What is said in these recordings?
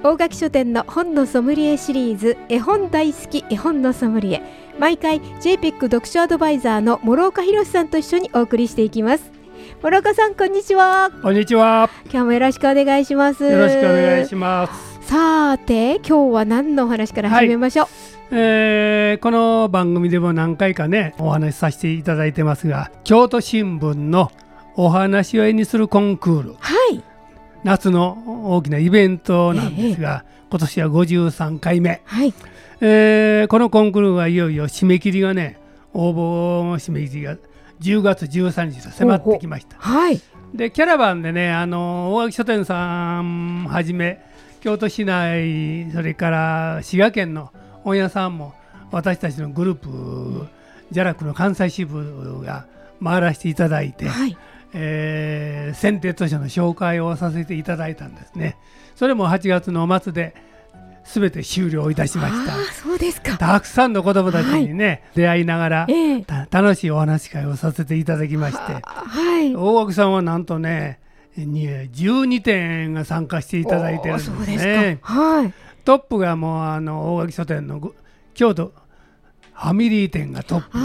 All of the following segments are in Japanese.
大垣書店の本のソムリエシリーズ絵本大好き絵本のソムリエ。毎回 JPEC 読書アドバイザーの諸岡博さんと一緒にお送りしていきます。諸岡さんこんにちは。こんにちは。今日もよろしくお願いします。よろしくお願いします。さて今日は何のお話から始めましょう、えーこの番組でも何回かねお話しさせていただいてますが京都新聞のお話を絵にするコンクール。はい夏の大きなイベントなんですが、今年は53回目、はい。えーこのコンクールはいよいよ締め切りがね応募の締め切りが10月13日と迫ってきました。はい。でキャラバンでねあの大垣書店さんはじめ京都市内それから滋賀県の本屋さんも私たちのグループジャラクの関西支部が回らせていただいて、はいえー選定図書の紹介をさせていただいたんですね。それも8月の末で全て終了いたしました。そうですか。たくさんの子どもたちにね、出会いながらええ。た楽しいお話し会をさせていただきまして。ははい。大垣さんはなんとねに12点が参加していただいてるんですね。か。はい。トップがもうあの大垣書店のぐ京都ファミリー店がトップ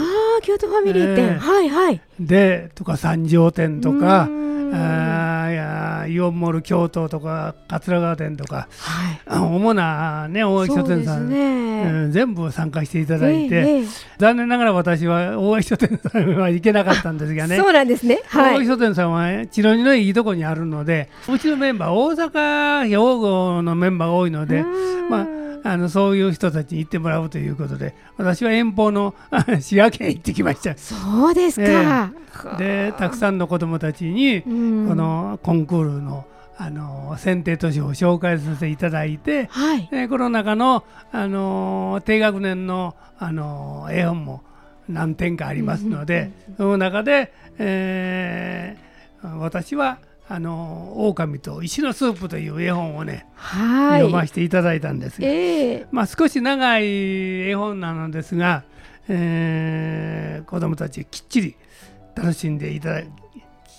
京都ファミリー店、ええ。はいはい。でとか三条店とかあーいやイオンモール京都とか桂川店とかはい。あ主なね大垣書店さん、ね。うん全部参加していただいて、ええええ。残念ながら私は大垣書店さんは行けなかったんですがね。そうなんですね。はい。大垣書店さんは千鳥のいいとこにあるのでうちのメンバー大阪兵庫のメンバーが多いのでまあのそういう人たちに行ってもらうということで私は遠方の滋賀県行ってきました。そうですか、でたくさんの子どもたちにこうん。のコンクールのあの選定図書を紹介させていただいてはい。でこの中のあの低学年のあの絵本も何点かありますので、その中で、えー私はあの狼と石のスープという絵本をね、はい。読ませていただいたんですが、ええ。まあ、少し長い絵本なのですが、えー子どもたちきっちり楽しんでいただ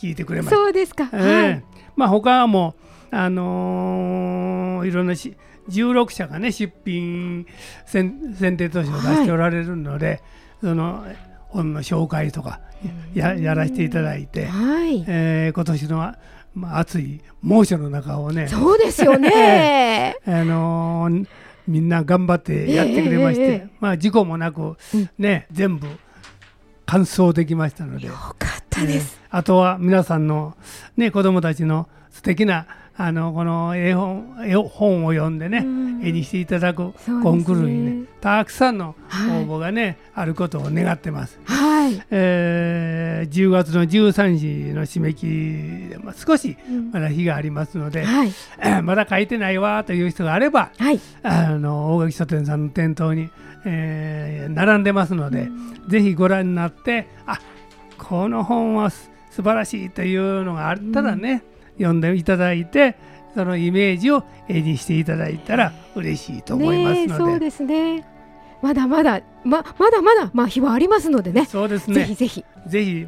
聞いてくれました。そうですか、えはい。えまあ他もあのーいろんなし16社がね出品選選定図書を出しておられるので、その本の紹介とかややらせていただいて、はい。えー今年の、まあ、暑い猛暑の中をね、そうですよね。あのーみんな頑張ってやってくれまして、ええええ。まあ事故もなく、うん。ね全部完走できましたので。よかったです、えーあとは皆さんの、ね、子供たちの素敵なあのこの絵本絵本を読んでね、うん。絵にしていただくコンクールにねたくさんのはい応募がね、あることを願ってます。はい。えー10月の13日の締め切りで、まあ、少しうん。まだ日がありますので、はい。まだ書いてないわという人があればはい。あの大垣書店さんの店頭に、えー並んでますので、ぜひご覧になってあこの本はす素晴らしいというのがあったらね、読んでいただいてそのイメージを絵にしていただいたら嬉しいと思いますので、そうですね。まだまだままだまだまあ日はありますのでね。そうですね。ぜひぜひ。ぜひ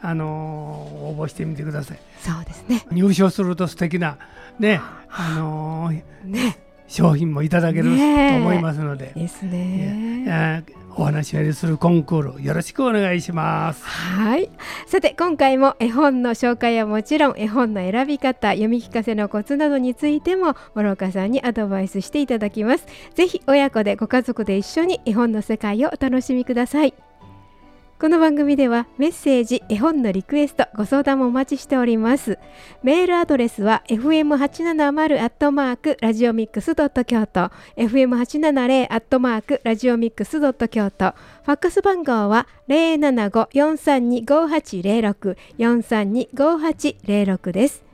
あのー応募してみてください。そうですね。入賞すると素敵なねあのーね商品もいただけると思いますので、ですえねーお話をするコンクールよろしくお願いします。はい。さて今回も絵本の紹介はもちろん絵本の選び方読み聞かせのコツなどについても諸岡さんにアドバイスしていただきます。ぜひ親子でご家族で一緒に絵本の世界をお楽しみくださいこの番組ではメッセージ絵本のリクエストご相談もお待ちしております。メールアドレスは fm870 アットマークラジオミックスドット京都。fm870 アットマークラジオミックスドット京都。ファックス番号は075-432-5806 432-5806です。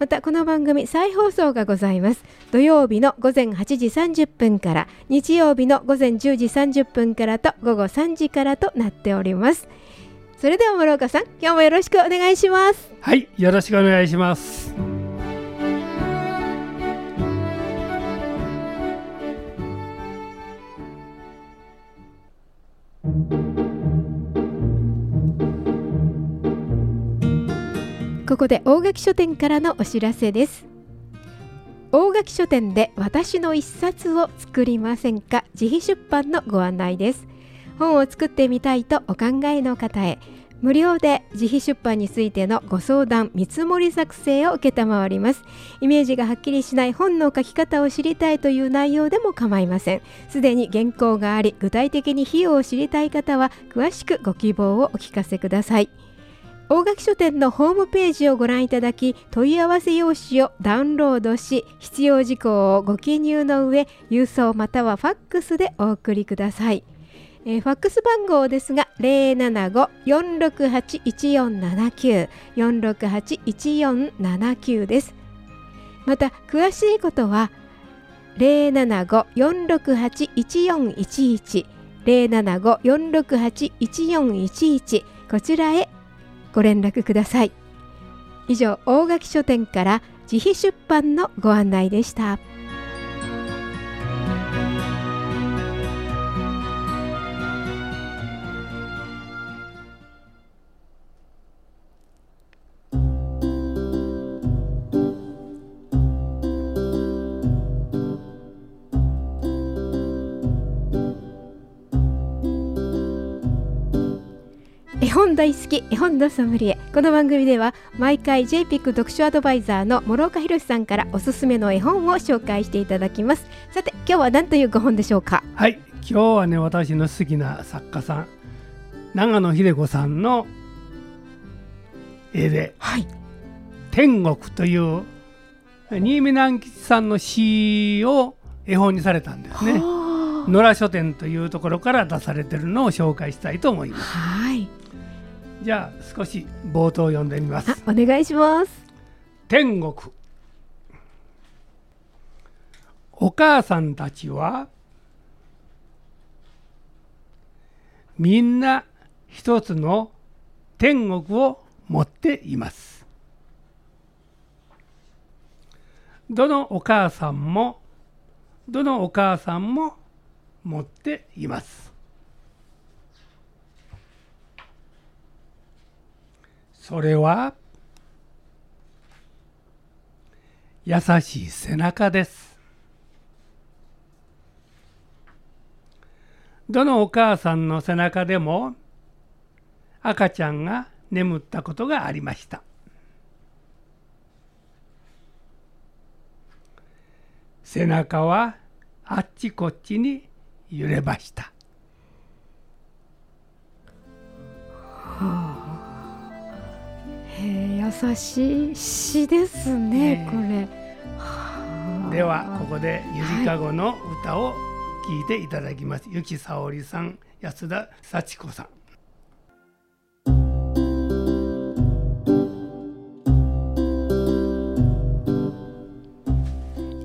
またこの番組再放送がございます。土曜日の午前8時30分から日曜日の午前10時30分からと午後3時からとなっております。それでは諸岡さん今日もよろしくお願いします。はいよろしくお願いします。ここで大垣書店からのお知らせです。大垣書店で私の一冊を作りませんか？自費出版のご案内です。本を作ってみたいとお考えの方へ無料で自費出版についてのご相談見積もり作成を承ります。イメージがはっきりしない本の書き方を知りたいという内容でも構いません。すでに原稿があり具体的に費用を知りたい方は詳しくご希望をお聞かせください。大垣書店のホームページをご覧いただき問い合わせ用紙をダウンロードし必要事項をご記入の上郵送またはファックスでお送りください。えー、ファックス番号ですが075-468-1479 468-1479です。また詳しいことは075-468-1411 075-468-1411こちらへご連絡ください以上大垣書店から自費出版のご案内でした。本大好き絵本のソムリエ。この番組では毎回 JPIC 読書アドバイザーの諸岡博さんからおすすめの絵本を紹介していただきます。さて今日は何というご本でしょうか？はい。今日はね私の好きな作家さん長野秀子さんの絵で、はい、天国という新見南吉さんの詩を絵本にされたんですね。野良書店というところから出されてるのを紹介したいと思います。はいじゃあ少し冒頭読んでみます。お願いします。天国。お母さんたちはみんな一つの天国を持っています。どのお母さんもどのお母さんも持っていますそれは優しい背中です。どのお母さんの背中でも赤ちゃんが眠ったことがありました。背中はあっちこっちに揺れました、優しい詩ですね、これ。ではここでゆりかごの歌を聞いていただきます。はい、ゆきさおりさん、安田幸子さん。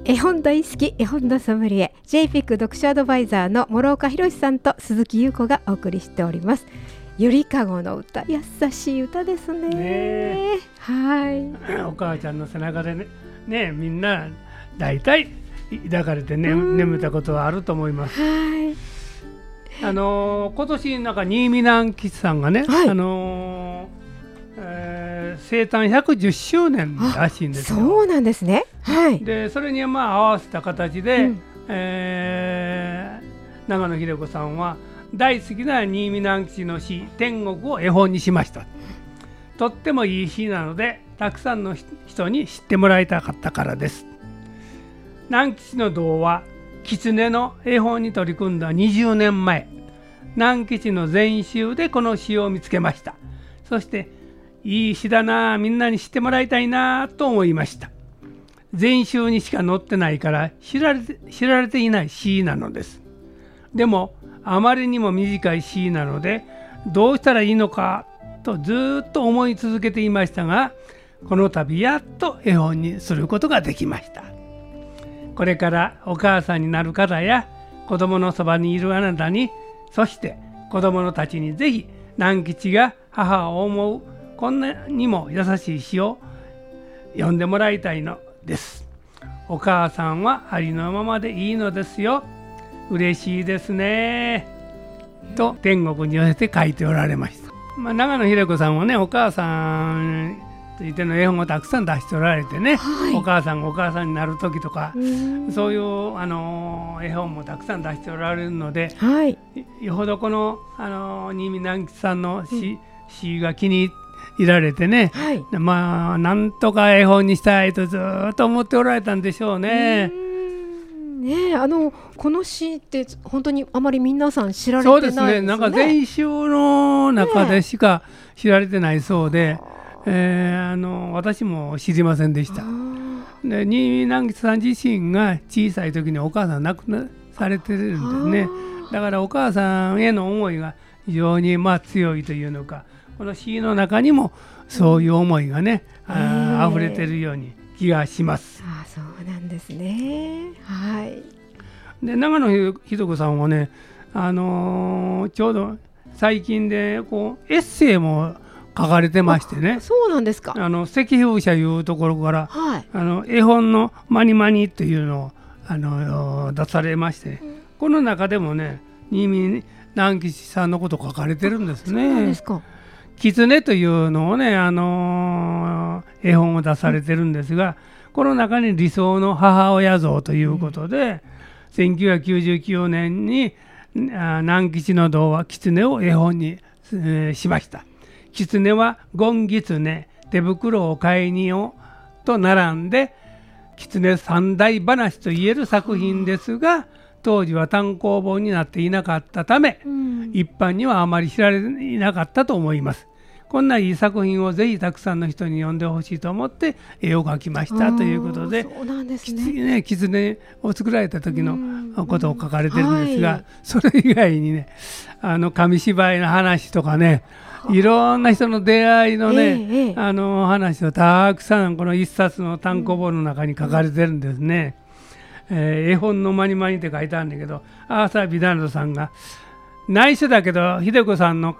絵本大好き絵本のソムリエ JPIC 読書アドバイザーの諸岡博さんと鈴木優子がお送りしておりますゆりかごの歌優しい歌ですね。ねはい お母ちゃんの背中でねねみんな大体抱かれてね、眠ったことはあると思います。はいあのー、今年なんか新見南吉さんがね、はい、あのーえー、生誕110周年らしいんですよ。そうなんですね。はい。でそれにまあ合わせた形で、うん、えー、長野秀子さんは大好きな新見南吉の詩「天国」を絵本にしました。とってもいい詩なのでたくさんの人に知ってもらいたかったからです。南吉の童話「狐」の絵本に取り組んだ20年前。南吉の全集でこの詩を見つけました。そしていい詩だなみんなに知ってもらいたいなと思いました。全集にしか載ってないから知られて知られていない詩なのです。でもあまりにも短い詩なのでどうしたらいいのかとずっと思い続けていましたがこの度やっと絵本にすることができました。これからお母さんになる方や子供のそばにいるあなたにそして子供のたちにぜひ南吉が母を思うこんなにも優しい詩を読んでもらいたいのです。お母さんはありのままでいいのですよ。嬉しいですね。と天国に寄せて書いておられました、まあ、長野秀子さんはねお母さんついての絵本をたくさん出しておられてね、はい。お母さんがお母さんになる時とか、うん。そういうあの絵本もたくさん出しておられるのではい。よほどこのあの新見南吉さんの詩,、詩が気に入られてねはい。まあなんとか絵本にしたいとずーっと思っておられたんでしょうね。うんねえあのこの詩って本当にあまり皆さん知られてそうないですね。ですねなんか全集の中でしか知られてないそうで、えーあの私も知りませんでした。あで新見南吉さん自身が小さい時にお母さん亡くなされてるんですね。だからお母さんへの思いが非常にまあ強いというのかこの詩の中にもそういう思いがね、あー溢れてるように気がします。ああそうなんですね。はい。で長野ひひど子さんはね、あのーちょうど最近でこうエッセイも書かれてましてねそうなんですか。あの赤風社いうところからはい。あの絵本の「マニマニ」っていうのをあの出されまして、この中でもね新見南吉さんのこと書かれてるんですそうなんでね。すか。狐というのをね、あのー絵本を出されてるんですが、この中に理想の母親像ということで、1999年にあ南吉の童話「狐」を絵本に、えーしました。狐はゴンギツネ手袋を買いによと並んで狐三大話といえる作品ですが当時は単行本になっていなかったためうん。一般にはあまり知られていなかったと思います。こんないい作品をぜひたくさんの人に読んでほしいと思って絵を描きましたということであーそうなんですきつね。ね狐を作られた時のうんことを書かれてるんですが、はい。それ以外にねあの紙芝居の話とかねいろんな人の出会いのね、あの話をたくさんこの一冊の単行本の中に書かれてるんですね。えー絵本のマニマニって書いてあるんだけどアーサー・ビダルドさんが内緒だけど秀子さんの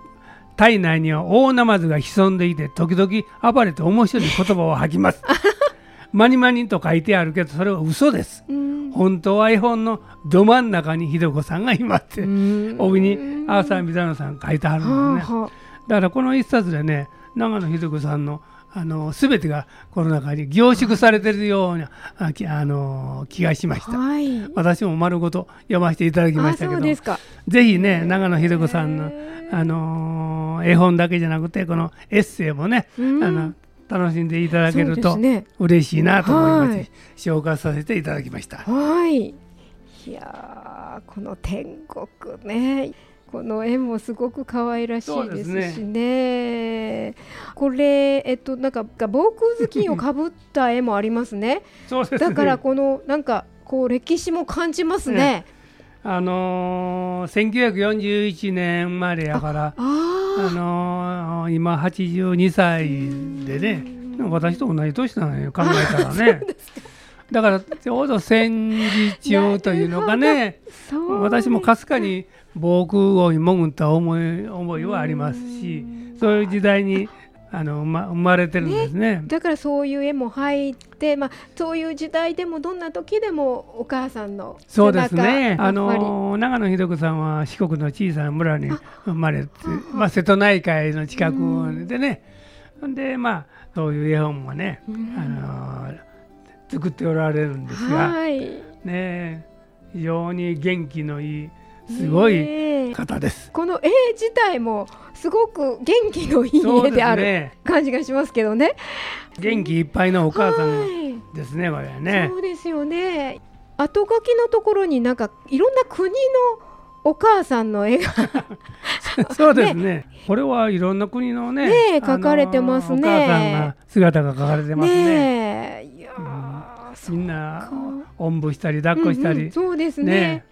体内には大ナマズが潜んでいて時々暴れて面白い言葉を吐きます。マニマニと書いてあるけどそれは嘘です。うん。本当は絵本のど真ん中に秀子さんがいますってうん帯にアーサー・ビダルドさん書いてあるんですね。だからこの一冊でね長野秀子さんのあの全てがこの中に凝縮されてるようなあきあの気がしました。あはい。私も丸ごと読ませていただきまあしたけど。ぜひね長野秀子さんの、あの絵本だけじゃなくてこのエッセイもね、うんあの楽しんでいただけるとすね嬉しいなと思いまして、はい紹介させていただきました。はい。いやーこの天国ね。この絵もすごく可愛らしいですしね。これえっとなんか防空頭巾をかぶった絵もありますね。ねだからこのなんかこう歴史も感じますね。あのー1941年生まれやからあ。のー今82歳でね私と同じ年なのよ考えたらねだからちょうど戦時中というのかね私もかすかに防空壕に潜った思い思いはありますしそういう時代にあの生ま生まれてるんですね。だからそういう絵も入って、まあ、そういう時代でもどんな時でもお母さんの背そう中ですね。あのー長野秀子さんは四国の小さな村に生まれて、まあ瀬戸内海の近くでね。でまあそういう絵本もね、うん。あのー作っておられるんですが、はいね非常に元気のいいすごいねえ方です。この絵自体もすごく元気のいい絵ですあるね。感じがしますけどね。元気いっぱいのお母さんはいですねこれはね。そうですよね。後書きのところになんかいろんな国のお母さんの絵が そうですねこれはいろんな国のねねえ描かれてますねあのーお母さんが姿が描かれてますね。ねみんなかおんぶしたり抱っこしたり、うんうんそうですね。ね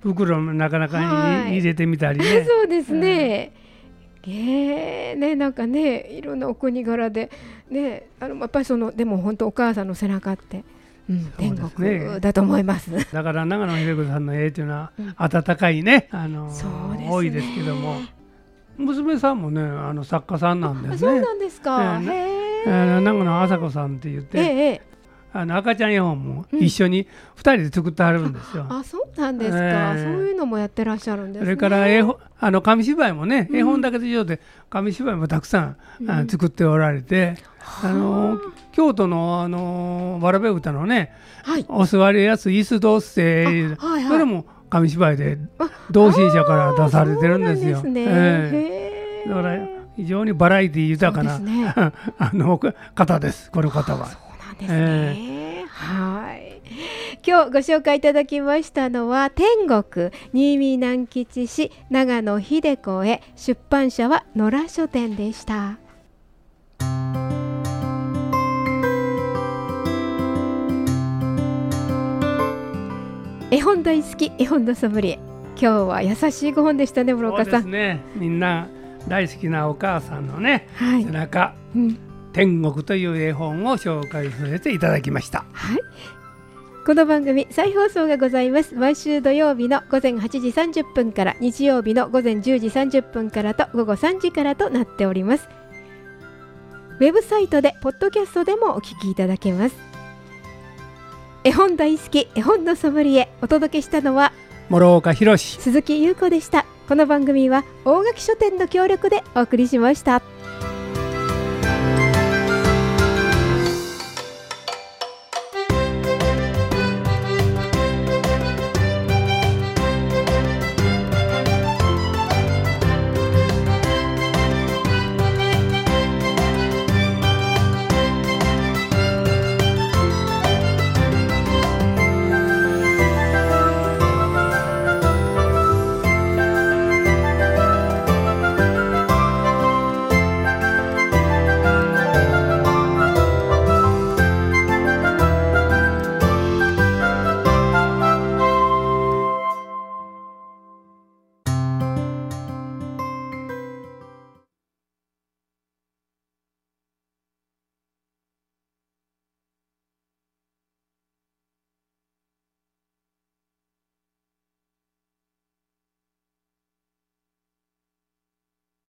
袋の中々にはい。入れてみたりね。そうですね。えー、ねなんかねいろんなお国柄でねあのやっぱりそのでも本当お母さんの背中って、うん、天国だと思います。だから長野秀子さんの絵というのはうん。温かいね、うですね。多いですけども。娘さんもねあの作家さんなんですね。そうなんですか。え長野麻子さんって言って、えええあの赤ちゃん絵本も一緒に二人で作ってはるんですよ。あ、そうなんですか、ええそういうのもやってらっしゃるんですね。それから絵本あの紙芝居もね、絵本だけで上で紙芝居もたくさん、あ作っておられて、あの京都のあのわらべ歌のねはい。「お座りやす椅子同棲」あはいはいそれも紙芝居であ同心者から出されてるんですよ。すね。えだから非常にバラエティ豊かな、ね あの方ですこの方は。ですね。はい。今日ご紹介いただきましたのは天国新見南吉市長野秀子へ出版社は野良書店でした。絵本大好き絵本のソムリエ今日は優しいご本でしたね室岡さん。ですねみんな大好きなお母さんのね、はい背。中うん天国という絵本を紹介させていただきました。はい。この番組再放送がございます。毎週土曜日の午前8時30分から日曜日の午前10時30分からと午後3時からとなっております。ウェブサイトでポッドキャストでもお聞きいただけます。絵本大好き絵本のソムリエお届けしたのは諸岡博史鈴木優子でした。この番組は大垣書店の協力でお送りしました。